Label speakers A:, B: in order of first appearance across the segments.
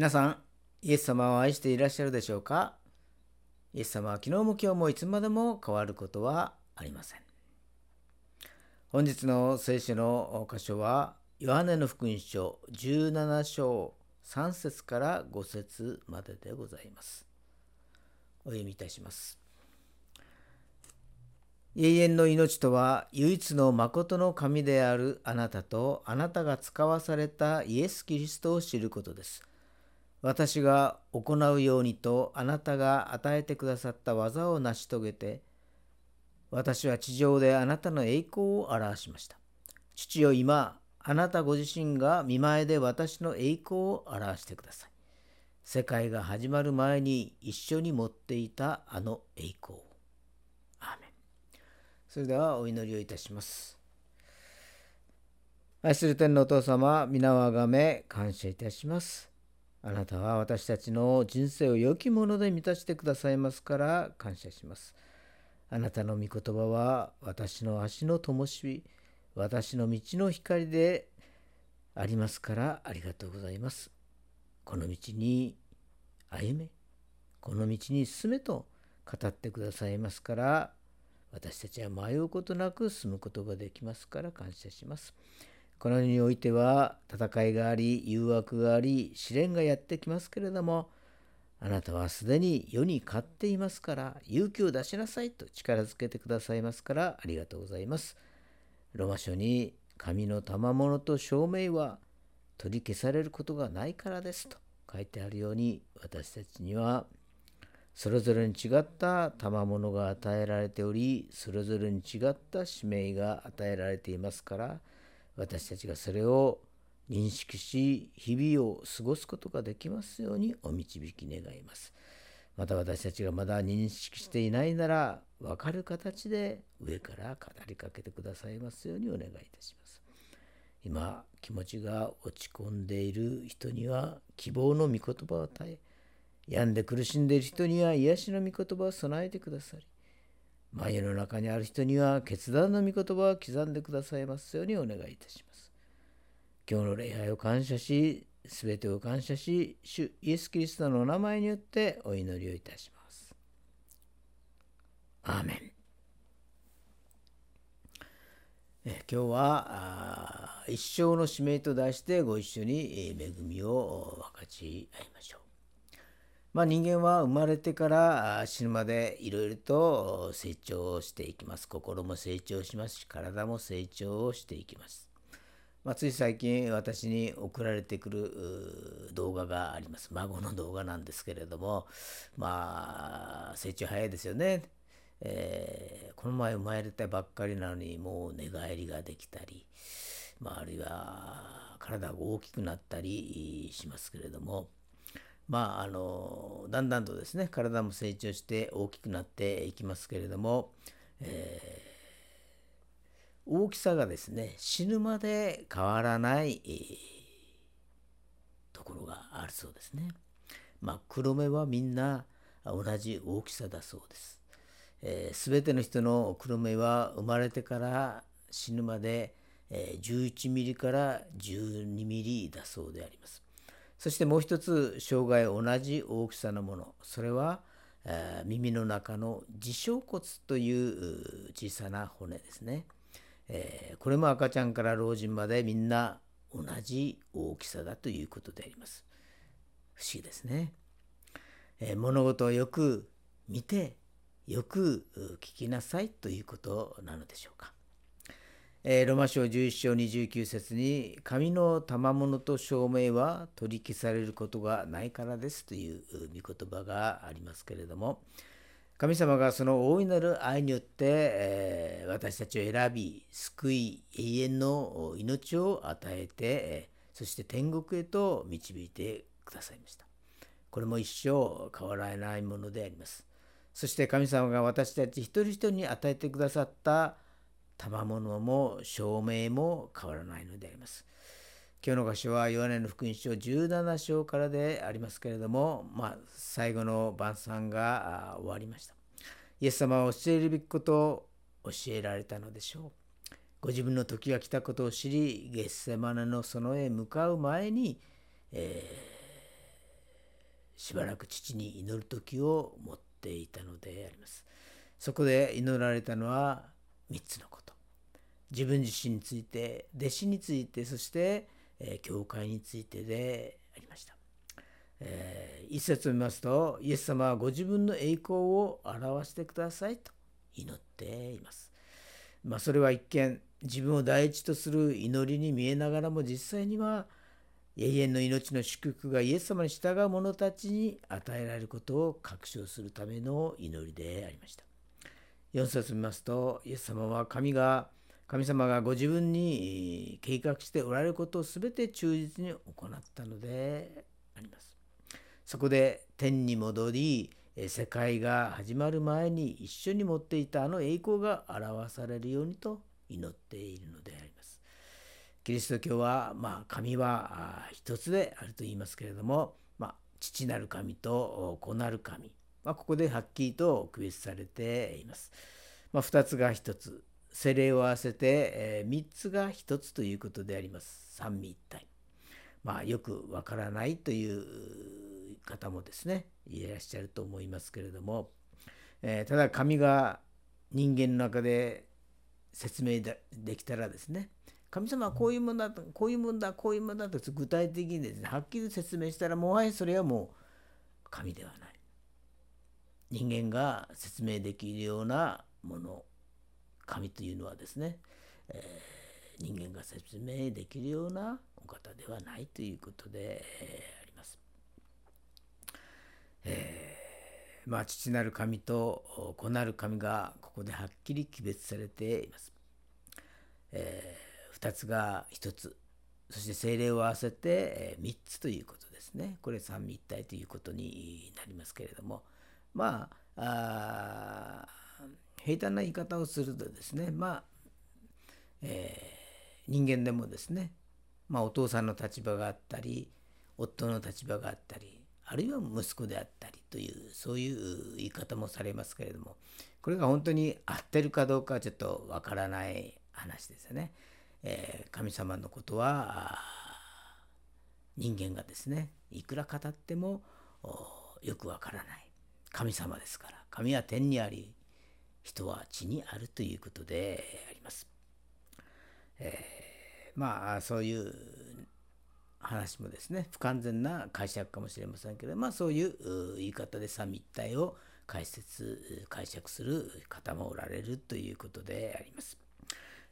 A: 皆さん、イエス様を愛していらっしゃるでしょうか？イエス様は昨日も今日もいつまでも変わることはありません。本日の聖書の箇所は、ヨハネの福音書17章3節から5節まででございます。お読みいたします。永遠の命とは唯一の誠の神であるあなたとあなたが使わされたイエス・キリストを知ることです。私が行うようにとあなたが与えてくださった技を成し遂げて私は地上であなたの栄光を表しました。父よ今あなたご自身が見前で私の栄光を表してください。世界が始まる前に一緒に持っていたあの栄光。アーメンそれではお祈りをいたします。愛する天のお父様、皆をあがめ感謝いたします。あなたは私たちの人生を良きもので満たしてくださいますから感謝します。あなたの御言葉は私の足の灯火、私の道の光でありますからありがとうございます。この道に歩め、この道に進めと語ってくださいますから私たちは迷うことなく進むことができますから感謝します。この世においては戦いがあり誘惑があり試練がやってきますけれどもあなたはすでに世に勝っていますから勇気を出しなさいと力づけてくださいますからありがとうございます。ロマ書に神の賜物と証明は取り消されることがないからですと書いてあるように私たちにはそれぞれに違った賜物が与えられておりそれぞれに違った使命が与えられていますから私たちがそれを認識し日々を過ごすことができますようにお導き願います。また私たちがまだ認識していないなら分かる形で上から語りかけてくださいますようにお願いいたします。今気持ちが落ち込んでいる人には希望の御言葉を与え病んで苦しんでいる人には癒しの御言葉を備えてくださり眉の中にある人には決断の御言葉を刻んでくださいますようにお願いいたします。今日の礼拝を感謝し、すべてを感謝し、主イエス・キリストのお名前によってお祈りをいたします。アーメン。え今日は一生の使命と題してご一緒に恵みを分かち合いましょう。まあ、人間は生まれてから死ぬまでいろいろと成長していきます。心も成長しますし、体も成長していきます。まあ、つい最近私に送られてくる動画があります。孫の動画なんですけれども、まあ、成長早いですよね。えー、この前生まれたばっかりなのにもう寝返りができたり、まあ、あるいは体が大きくなったりしますけれども、まああのだんだんとですね体も成長して大きくなっていきますけれども、えー、大きさがですね死ぬまで変わらない、えー、ところがあるそうですね。まあ、黒目はみんな同じ大きさだそうです。えー、全ての人の黒目は生まれてから死ぬまで、えー、11ミリから12ミリだそうであります。そしてもう一つ障害同じ大きさのもの。それは、え、耳の中の耳小骨という小さな骨ですね、えー、これも赤ちゃんから老人までみんな同じ大きさだということであります。不思議ですね、えー、物事をよく見てよく聞きなさいということなのでしょうか。えー、ロマ書11章29節に「神の賜物と証明は取り消されることがないからです」という御言葉がありますけれども神様がその大いなる愛によって、えー、私たちを選び救い永遠の命を与えて、そして天国へと導いてくださいました。これも一生変わらないものであります。そして神様が私たち一人一人に与えてくださった賜物も証明も変わらないのであります。今日の箇所はヨハネの福音書17章からでありますけれども、まあ、最後の晩餐が終わりました。イエス様は教えるべきことを教えられたのでしょう。ご自分の時が来たことを知り、ゲッセマネの園へ向かう前に、えしばらく父に祈る時を持っていたのであります。そこで祈られたのは3つのこと。自分自身について、弟子について、そして、えー、教会についてでありました。えー、一節を見ますと、イエス様はご自分の栄光を表してくださいと祈っています。まあ、それは一見、自分を第一とする祈りに見えながらも実際には永遠の命の祝福がイエス様に従う者たちに与えられることを確証するための祈りでありました。4節見ますと、イエス様は神が、神様がご自分に計画しておられることを全て忠実に行ったのであります。そこで天に戻り、世界が始まる前に一緒に持っていたあの栄光が表されるようにと祈っているのであります。キリスト教は、まあ、神は一つであると言いますけれども、まあ、父なる神と子なる神、まあ、ここではっきりと区別されています。まあ、2つが1つ、精霊を合わせて、えー、3つが1つということであります。三位一体。まあ、よくわからないという方もですね、いらっしゃると思いますけれども、えー、ただ神が人間の中で説明できたらですね神様はこういうものだこういうものだこういうものだと具体的にですねはっきり説明したらもはやそれはもう神ではない人間が説明できるようなもの神というのはですね、えー、人間が説明できるようなお方ではないということで、えー、あります。えー、まあ父なる神と子なる神がここではっきり区別されています。えー、2つが1つそして精霊を合わせて3つということですねこれ三位一体ということになりますけれどもまあ平坦な言い方をするとですねまあ、えー、人間でもですね、まあ、お父さんの立場があったり夫の立場があったりあるいは息子であったりというそういう言い方もされますけれどもこれが本当に合ってるかどうかはちょっとわからない話ですよね。えー、神様のことは人間がですねいくら語ってもよくわからない神様ですから神は天にあり人は地にあるということであります。えー、まあそういう話もですね不完全な解釈かもしれませんけどまあそういう言い方で三位一体を解説解釈する方もおられるということであります。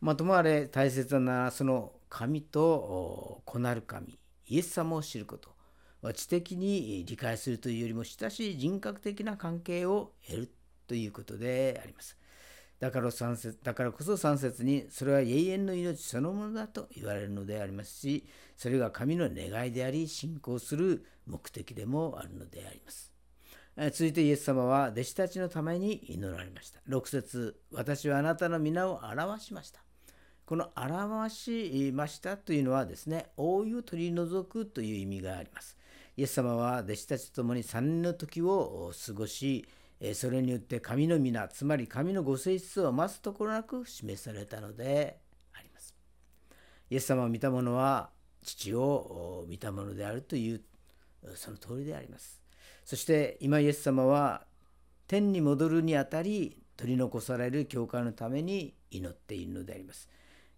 A: まあ、ともあれ大切なその神と子なる神イエス様を知ること知的に理解するというよりも親しい人格的な関係を得るということであります。だから3節だからこそ3節にそれは永遠の命そのものだと言われるのでありますしそれが神の願いであり信仰する目的でもあるのであります。続いてイエス様は弟子たちのために祈られました。6節私はあなたの皆を表しました。この表しましたというのはですね、覆いを取り除くという意味があります。イエス様は弟子たちと共に3年の時を過ごし、それによって神の皆、つまり神のご性質を増すところなく示されたのであります。イエス様を見た者は父を見たものであるというその通りであります。そして今イエス様は天に戻るにあたり取り残される教会のために祈っているのであります。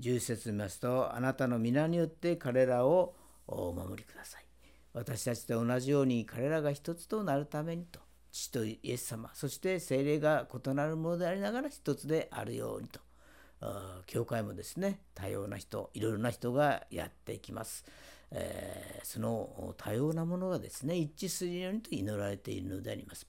A: 10節見ますと、あなたの皆によって彼らをお守りください。私たちと同じように彼らが一つとなるためにと、父とイエス様、そして精霊が異なるものでありながら一つであるようにと。教会もですね、多様な人、いろいろな人がやっていきます。えー、その多様なものがですね、一致するようにと祈られているのであります。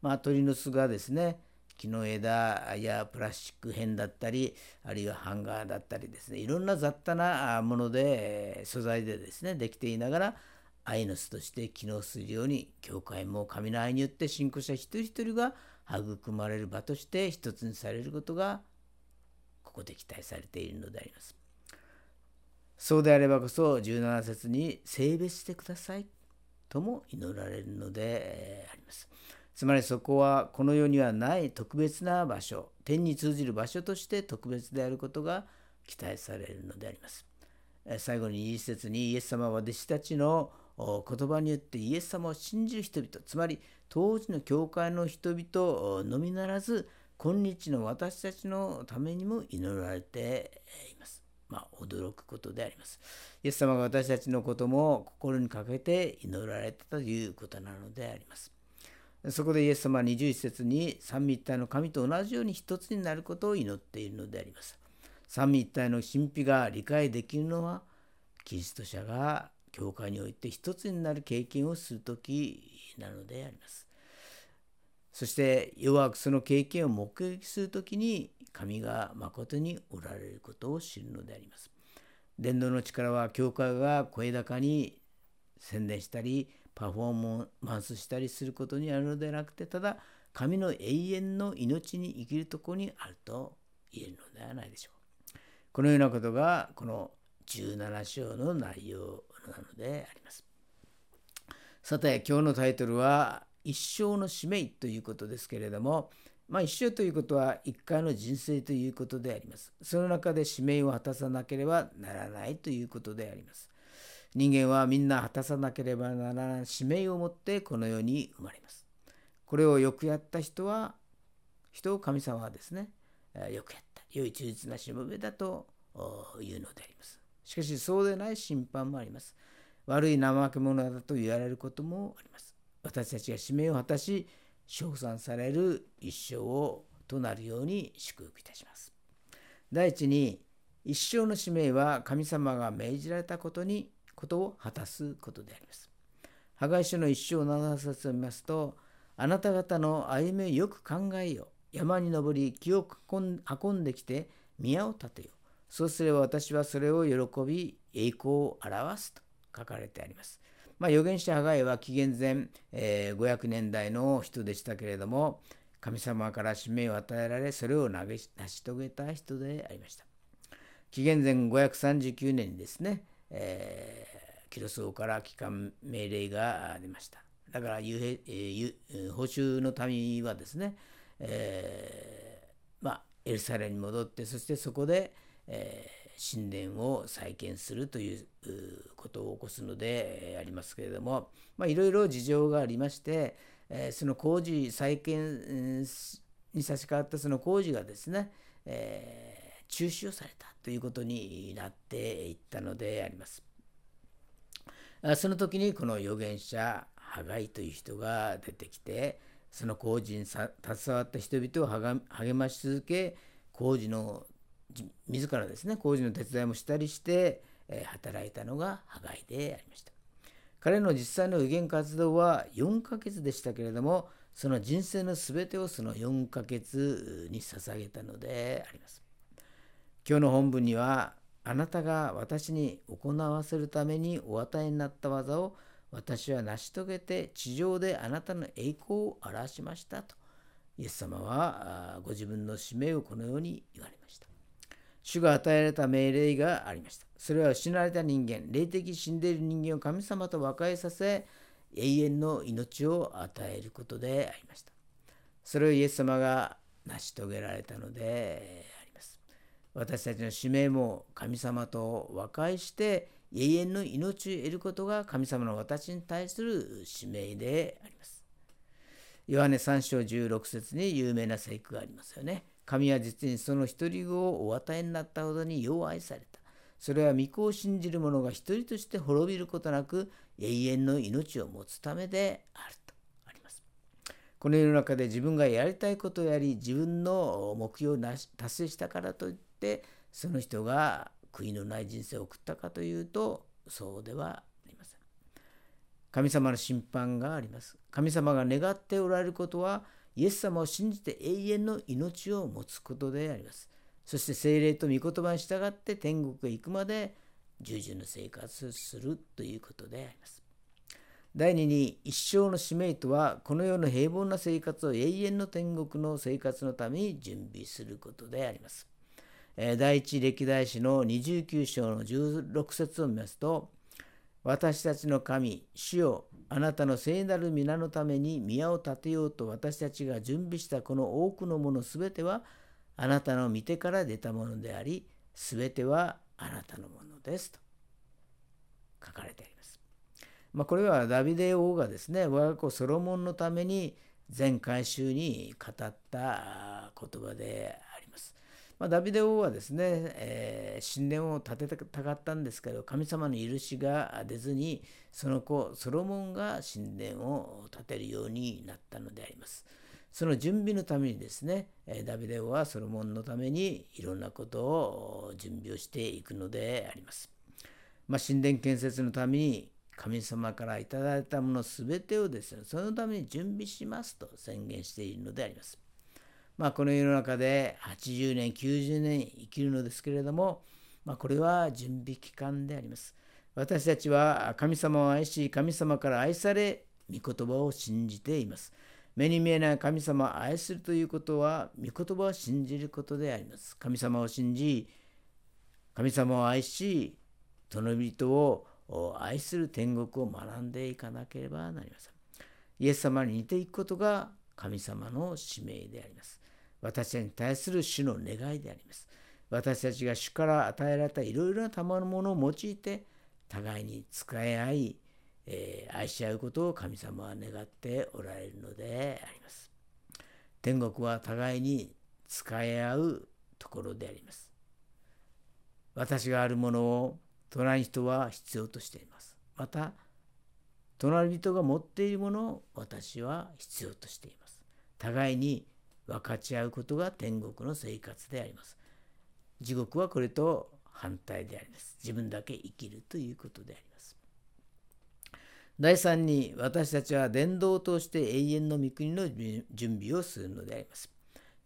A: まあ、鳥の巣がですね、木の枝やプラスチック片だったりあるいはハンガーだったりですねいろんな雑多なもので素材でですねできていながら愛の巣として機能するように教会も神の愛によって信仰者一人一人が育まれる場として一つにされることがここで期待されているのであります。そうであればこそ17節に性別してくださいとも祈られるのであります。つまりそこはこの世にはない特別な場所、天に通じる場所として特別であることが期待されるのであります。最後に一節にイエス様は弟子たちの言葉によってイエス様を信じる人々つまり当時の教会の人々のみならず今日の私たちのためにも祈られています。まあ、驚くことであります。イエス様が私たちのことも心にかけて祈られたということなのであります。そこでイエス様は21節に三位一体の神と同じように一つになることを祈っているのであります。三位一体の神秘が理解できるのはキリスト者が教会において一つになる経験をする時なのであります。そして弱くその経験を目撃する時に神が誠におられることを知るのであります。伝道の力は教会が声高に宣伝したりパフォーマンスしたりすることにあるのではなくてただ神の永遠の命に生きるとこにあると言えるのではないでしょう。このようなことがこの17章の内容であります。さて今日のタイトルは「一生の使命」ということですけれどもまあ、一生ということは一回の人生ということであります。その中で使命を果たさなければならないということであります。人間はみんな果たさなければならない使命を持ってこの世に生まれます。これをよくやった人は、人を神様はですね、よくやった、良い忠実なしもべだというのであります。しかしそうでない審判もあります。悪い怠け者だと言われることもあります。私たちが使命を果たし、称賛される一生をとなるように祝福いたします。第一に一生の使命は神様が命じられたことにことを果たすことであります。破壊書の一生7節を見ますとあなた方の歩みをよく考えよ山に登り木を運んできて宮を建てよそうすれば私はそれを喜び栄光を表すと書かれてあります。まあ、預言者ハガイは紀元前、えー、500年代の人でしたけれども神様から使命を与えられそれを成し遂げた人でありました紀元前539年にですね、えー、キロス王から帰還命令が出ましただから、えー、報酬の民はですね、えー、まあ、エルサレムに戻ってそしてそこで、えー神殿を再建するということを起こすのでありますけれども、まあ、いろいろ事情がありまして、えその工事再建に差し掛わったその工事がですね、えー、中止をされたということになっていったのであります。その時にこの預言者ハガイという人が出てきてその工事に携わった人々を励まし続け工事の自らですね工事の手伝いもしたりして、え働いたのがハガイでありました。彼の実際の予言活動は4ヶ月でしたけれどもその人生の全てをその4ヶ月に捧げたのであります。今日の本文にはあなたが私に行わせるためにお与えになった技を私は成し遂げて地上であなたの栄光を表しましたと。イエス様はご自分の使命をこのように言われました。主が与えられた命令がありました。それは失われた人間、霊的死んでいる人間を神様と和解させ、永遠の命を与えることでありました。それをイエス様が成し遂げられたのであります。私たちの使命も神様と和解して永遠の命を得ることが神様の私に対する使命であります。ヨハネ3章16節に有名な聖句がありますよね。神は実にその一人子をお与えになったほどによう愛された。それは御子を信じる者が一人として滅びることなく永遠の命を持つためであるとあります。この世の中で自分がやりたいことをやり自分の目標を達成したからといってその人が悔いのない人生を送ったかというとそうではありません。神様の審判があります。神様が願っておられることはイエス様を信じて永遠の命を持つことであります。そして精霊と御言葉に従って天国へ行くまで従順の生活をするということであります。第2に一生の使命とはこの世の平凡な生活を永遠の天国の生活のために準備することであります。第一歴代史の29章の16節を見ますと私たちの神、主よあなたの聖なる皆のために宮を建てようと私たちが準備したこの多くのものすべてはあなたの御手から出たものであり、すべてはあなたのものですと書かれてあります。まあ、これはダビデ王がですね我が子ソロモンのために全改宗に語った言葉でま。あ、ダビデ王はですね、えー、神殿を建てたかったんですけど神様の許しが出ずにその子ソロモンが神殿を建てるようになったのであります。その準備のためにですねダビデ王はソロモンのためにいろんなことを準備をしていくのであります。まあ、神殿建設のために神様からいただいたもの全てをですねそのために準備しますと宣言しているのであります。まあ、この世の中で80年90年生きるのですけれども、まあ、これは準備期間であります。私たちは神様を愛し神様から愛され御言葉を信じています。目に見えない神様を愛するということは御言葉を信じることであります。神様を信じ神様を愛し隣人を愛する天国を学んでいかなければなりません。イエス様に似ていくことが神様の使命であります。私たちに対する主の願いであります。私たちが主から与えられたいろいろな賜物を用いて互いに使い合い、えー、愛し合うことを神様は願っておられるのであります。天国は互いに使い合うところであります。私があるものを隣人は必要としています。また、隣人が持っているものを私は必要としています。互いに分かち合うことが天国の生活であります。地獄はこれと反対であります。自分だけ生きるということであります。第3に私たちは伝道を通して永遠の御国の準備をするのであります。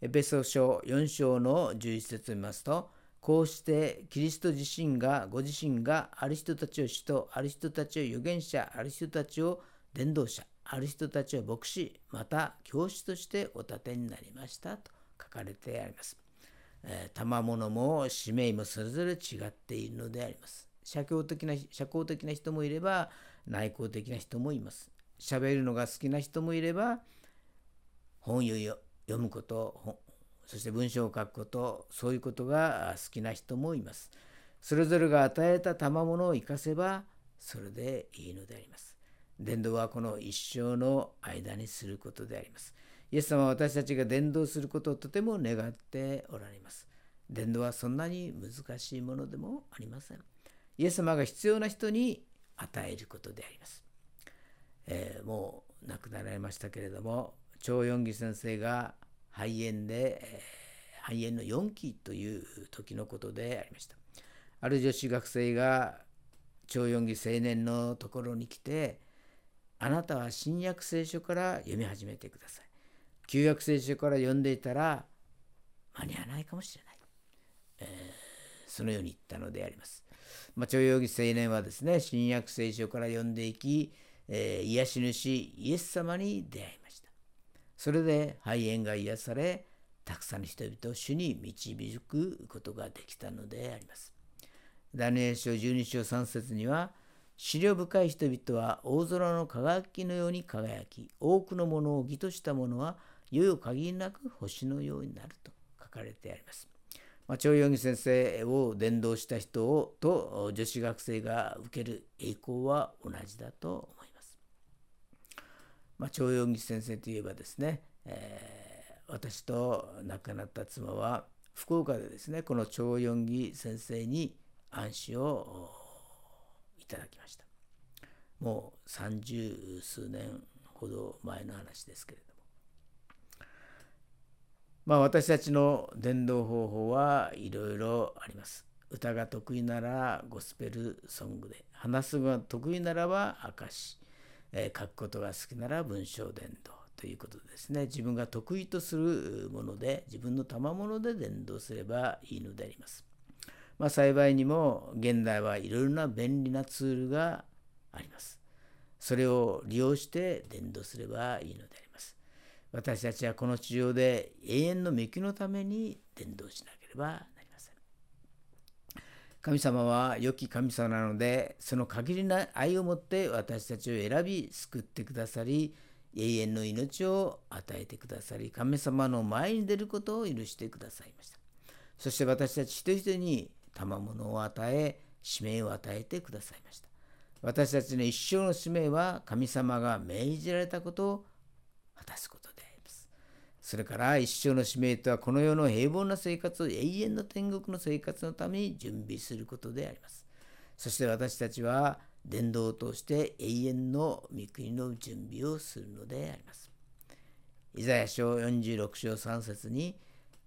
A: エペソ書4章の11節を見ますと、こうしてキリスト自身がご自身がある人たちを使徒ある人たちを預言者ある人たちを伝道者ある人たちを牧師また教師としてお立てになりましたと書かれてあります。えー、賜物も使命もそれぞれ違っているのであります。社交的な社交的な人もいれば内向的な人もいます。喋るのが好きな人もいれば本を読むことそして文章を書くことそういうことが好きな人もいますそれぞれが与えた賜物を生かせばそれでいいのであります伝道はこの一生の間にすることであります。イエス様は私たちが伝道することをとても願っておられます。伝道はそんなに難しいものでもありません。イエス様が必要な人に与えることであります、えー、もう亡くなられましたけれども張四義先生が肺炎でえ、肺炎の4期という時のことでありました。ある女子学生が超四義青年のところに来て、あなたは新約聖書から読み始めてください。旧約聖書から読んでいたら間に合わないかもしれない。えー、そのように言ったのであります。まあ、徴用義青年はですね、新約聖書から読んでいき、えー、癒し主イエス様に出会いました。それで肺炎が癒され、たくさんの人々を主に導くことができたのであります。ダニエル書12章3節には、資料深い人々は大空の輝きのように輝き、多くのものを義とした者はいよいよ限りなく星のようになると書かれてあります。まあ、長陽義先生を伝道した人をと女子学生が受ける栄光は同じだと思います。まあ、長義先生といえばですね、えー、私と亡くなった妻は福岡でですねこの長義先生に暗視をただきました。もう三十数年ほど前の話ですけれども。まあ私たちの伝道方法はいろいろあります。歌が得意ならゴスペルソングで話すが得意ならば証えー、書くことが好きなら文章伝道ということですね。自分が得意とするもので自分の賜物で伝道すればいいのであります。まあ、幸いにも現代はいろいろな便利なツールがあります。それを利用して伝道すればいいのであります。私たちはこの地上で永遠の御のために伝道しなければなりません神様は良き神様なので、その限りない愛を持って私たちを選び、救ってくださり、永遠の命を与えてくださり、神様の前に出ることを許してくださいました。そして私たち一人一人に賜物を与え、使命を与えてくださいました。私たちの一生の使命は神様が命じられたことを果たすことであります。それから一生の使命とはこの世の平凡な生活を永遠の天国の生活のために準備することであります。そして私たちは伝道を通して永遠の御国の準備をするのであります。イザヤ書46章3節に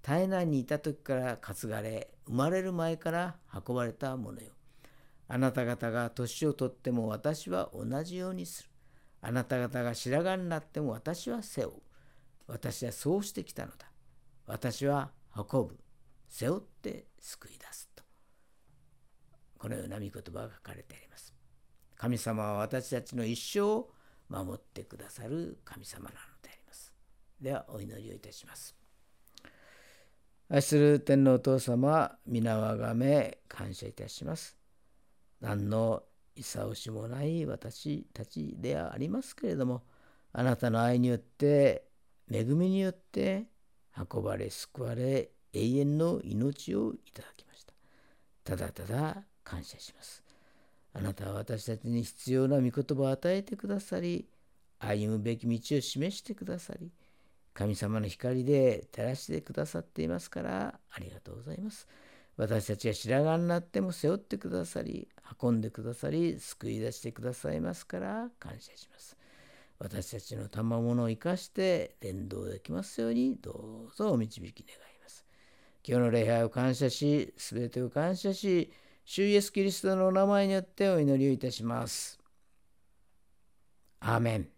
A: 体内にいた時から担がれ生まれる前から運ばれたものよ。あなた方が年をとっても私は同じようにする。あなた方が白髪になっても私は背負う。私はそうしてきたのだ。私は運ぶ。背負って救い出すと。このような御言葉が書かれてあります。神様は私たちの一生を守ってくださる神様なのであります。ではお祈りをいたします。愛する天皇お父様、皆をあがめ感謝いたします。何のいさおしもない私たちではありますけれどもあなたの愛によって恵みによって運ばれ救われ永遠の命をいただきましたただただ感謝しますあなたは私たちに必要な御言葉を与えてくださり歩むべき道を示してくださり神様の光で照らしてくださっていますからありがとうございます。私たちが白髪になっても背負ってくださり、運んでくださり、救い出してくださいますから感謝します。私たちの賜物を生かして連動できますようにどうぞお導き願います。今日の礼拝を感謝し、すべてを感謝し、主イエスキリストのお名前によってお祈りをいたします。アーメン。